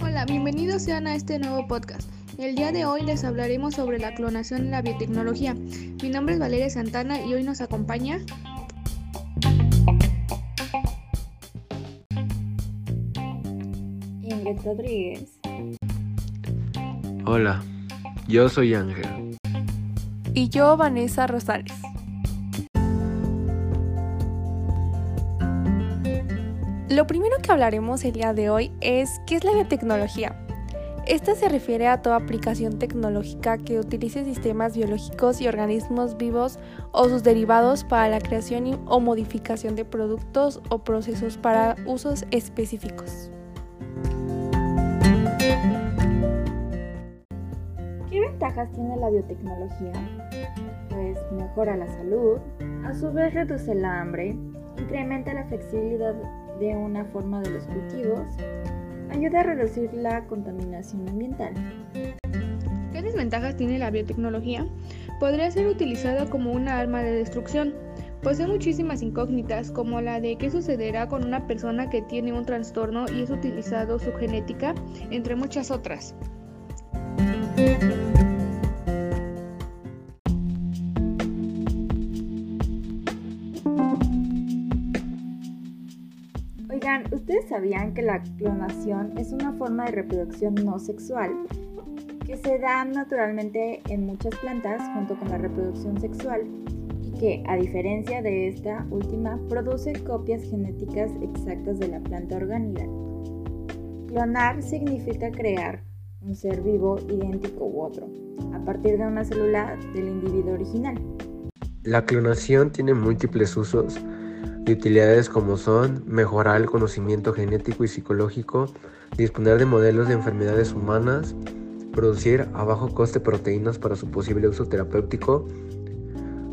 Hola, bienvenidos sean a este nuevo podcast. El día de hoy les hablaremos sobre la clonación en la biotecnología. Mi nombre es Valeria Santana y hoy nos acompaña Ingrid Rodríguez. Hola, yo soy Ángel. Y yo, Vanessa Rosales. Lo primero que hablaremos el día de hoy es qué es la biotecnología. Esta se refiere a toda aplicación tecnológica que utilice sistemas biológicos y organismos vivos o sus derivados para la creación o modificación de productos o procesos para usos específicos. ¿Qué ventajas tiene la biotecnología? Pues mejora la salud, a su vez reduce el hambre, incrementa la flexibilidad de una forma de los cultivos, ayuda a reducir la contaminación ambiental. ¿Qué desventajas tiene la biotecnología? Podría ser utilizada como una arma de destrucción. Posee muchísimas incógnitas, como la de qué sucederá con una persona que tiene un trastorno y es utilizado su genética, entre muchas otras. ¿Ustedes sabían que la clonación es una forma de reproducción no sexual que se da naturalmente en muchas plantas junto con la reproducción sexual y que, a diferencia de esta última, produce copias genéticas exactas de la planta orgánica? Clonar significa crear un ser vivo idéntico u otro, a partir de una célula del individuo original. La clonación tiene múltiples usos y utilidades como son mejorar el conocimiento genético y psicológico, disponer de modelos de enfermedades humanas, producir a bajo coste proteínas para su posible uso terapéutico,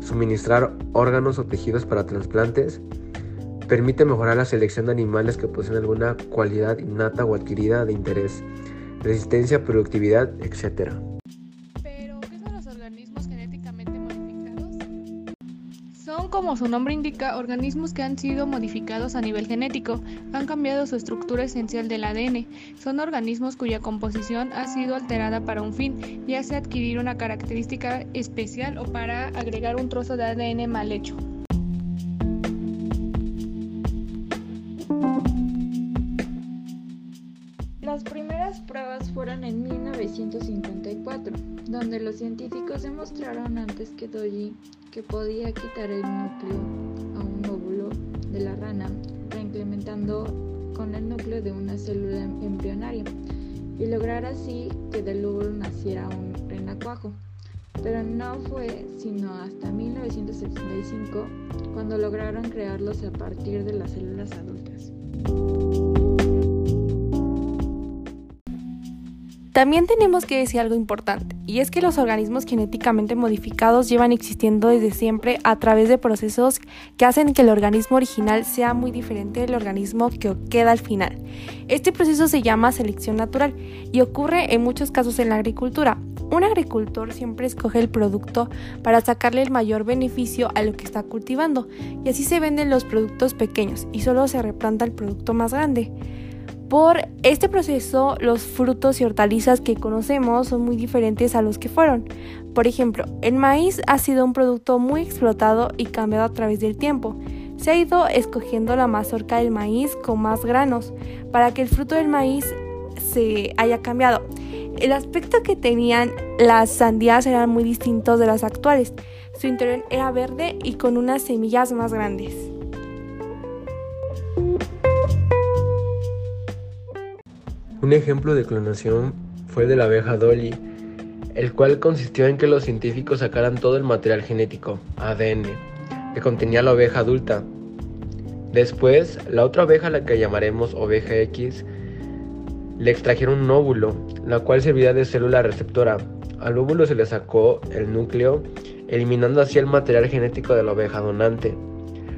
suministrar órganos o tejidos para trasplantes, permite mejorar la selección de animales que poseen alguna cualidad innata o adquirida de interés, resistencia, productividad, etc. como su nombre indica, organismos que han sido modificados a nivel genético, han cambiado su estructura esencial del ADN. Son organismos cuya composición ha sido alterada para un fin, ya sea adquirir una característica especial o para agregar un trozo de ADN mal hecho. Las primeras pruebas fueron en 1954, donde los científicos demostraron antes que Dolly que podía quitar el núcleo a un óvulo de la rana, reimplementando con el núcleo de una célula embrionaria, y lograr así que del óvulo naciera un renacuajo. Pero no fue sino hasta 1975 cuando lograron crearlos a partir de las células adultas. También tenemos que decir algo importante, y es que los organismos genéticamente modificados llevan existiendo desde siempre a través de procesos que hacen que el organismo original sea muy diferente del organismo que queda al final. Este proceso se llama selección natural y ocurre en muchos casos en la agricultura. Un agricultor siempre escoge el producto para sacarle el mayor beneficio a lo que está cultivando, y así se venden los productos pequeños y solo se replanta el producto más grande. Por este proceso, los frutos y hortalizas que conocemos son muy diferentes a los que fueron. Por ejemplo, el maíz ha sido un producto muy explotado y cambiado a través del tiempo. Se ha ido escogiendo la mazorca del maíz con más granos para que el fruto del maíz se haya cambiado. El aspecto que tenían las sandías eran muy distintos de las actuales. Su interior era verde y con unas semillas más grandes. Un ejemplo de clonación fue de la abeja Dolly, el cual consistió en que los científicos sacaran todo el material genético, ADN, que contenía la oveja adulta. Después, la otra oveja, la que llamaremos oveja X, le extrajeron un óvulo, la cual servía de célula receptora. Al óvulo se le sacó el núcleo, eliminando así el material genético de la oveja donante.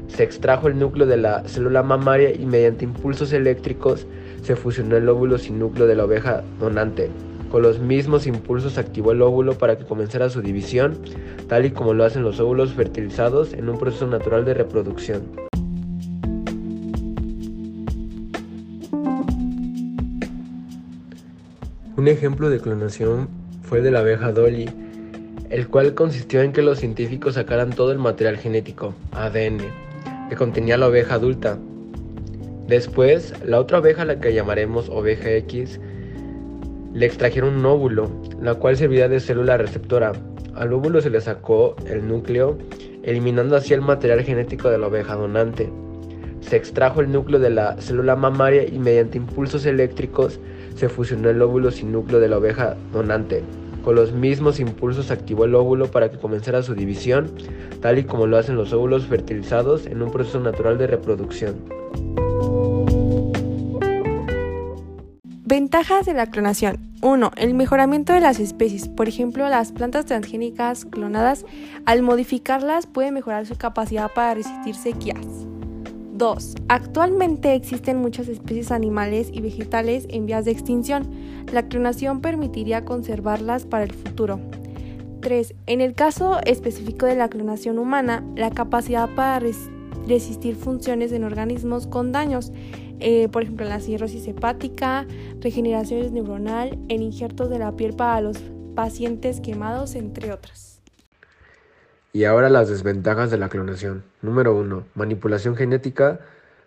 Se extrajo el núcleo de la célula mamaria y mediante impulsos eléctricos se fusionó el óvulo sin núcleo de la oveja donante. Con los mismos impulsos activó el óvulo para que comenzara su división, tal y como lo hacen los óvulos fertilizados en un proceso natural de reproducción. Un ejemplo de clonación fue de la abeja Dolly, el cual consistió en que los científicos sacaran todo el material genético, ADN, que contenía la oveja adulta, Después, la otra oveja, la que llamaremos oveja X, le extrajeron un óvulo, la cual servía de célula receptora. Al óvulo se le sacó el núcleo, eliminando así el material genético de la oveja donante. Se extrajo el núcleo de la célula mamaria y mediante impulsos eléctricos se fusionó el óvulo sin núcleo de la oveja donante. Con los mismos impulsos activó el óvulo para que comenzara su división, tal y como lo hacen los óvulos fertilizados en un proceso natural de reproducción. Ventajas de la clonación. 1. El mejoramiento de las especies. Por ejemplo, las plantas transgénicas clonadas, al modificarlas, pueden mejorar su capacidad para resistir sequías. 2. Actualmente existen muchas especies animales y vegetales en vías de extinción. La clonación permitiría conservarlas para el futuro. 3. En el caso específico de la clonación humana, la capacidad para resistir funciones en organismos con daños, eh, por ejemplo la cirrosis hepática, regeneración neuronal, en injertos de la piel para los pacientes quemados, entre otras. Y ahora las desventajas de la clonación. Número 1. Manipulación genética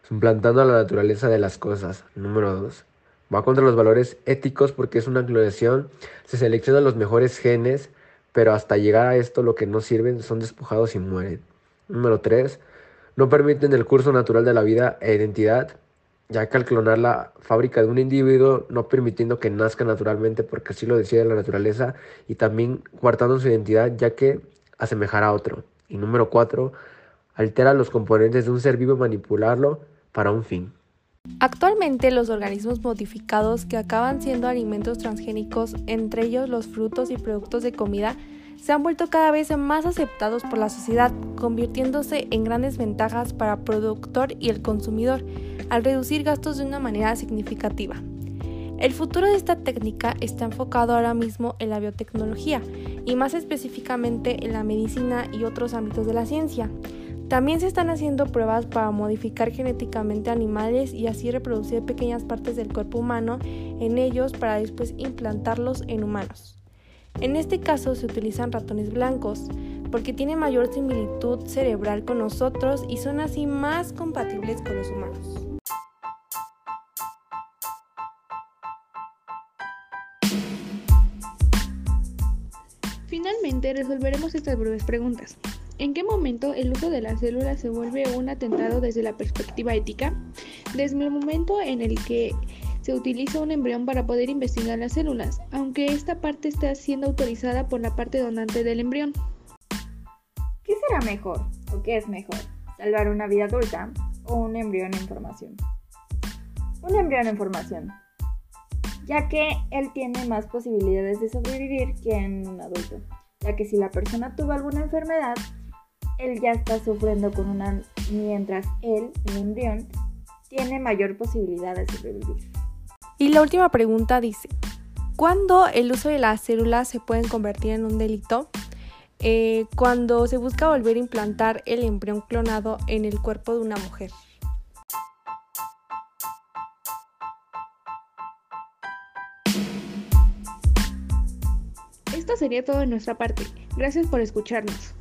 suplantando a la naturaleza de las cosas. Número 2. Va contra los valores éticos porque es una clonación. Se seleccionan los mejores genes, pero hasta llegar a esto lo que no sirven son despojados y mueren. Número 3. No permiten el curso natural de la vida e identidad, ya que al clonar la fábrica de un individuo, no permitiendo que nazca naturalmente porque así lo decide la naturaleza, y también guardando su identidad, ya que asemejar a otro. Y número cuatro, altera los componentes de un ser vivo manipularlo para un fin. Actualmente los organismos modificados que acaban siendo alimentos transgénicos, entre ellos los frutos y productos de comida, se han vuelto cada vez más aceptados por la sociedad, convirtiéndose en grandes ventajas para el productor y el consumidor, al reducir gastos de una manera significativa. El futuro de esta técnica está enfocado ahora mismo en la biotecnología y más específicamente en la medicina y otros ámbitos de la ciencia. También se están haciendo pruebas para modificar genéticamente animales y así reproducir pequeñas partes del cuerpo humano en ellos para después implantarlos en humanos. En este caso se utilizan ratones blancos porque tienen mayor similitud cerebral con nosotros y son así más compatibles con los humanos. Finalmente, resolveremos estas breves preguntas. ¿En qué momento el uso de las células se vuelve un atentado desde la perspectiva ética? Desde el momento en el que se utiliza un embrión para poder investigar las células, aunque esta parte está siendo autorizada por la parte donante del embrión. ¿Qué será mejor o qué es mejor? ¿Salvar una vida adulta o un embrión en formación? Un embrión en formación ya que él tiene más posibilidades de sobrevivir que en un adulto, ya que si la persona tuvo alguna enfermedad, él ya está sufriendo con una, mientras él, el embrión, tiene mayor posibilidad de sobrevivir. Y la última pregunta dice, ¿cuándo el uso de las células se pueden convertir en un delito? Eh, cuando se busca volver a implantar el embrión clonado en el cuerpo de una mujer. Esto sería todo de nuestra parte. Gracias por escucharnos.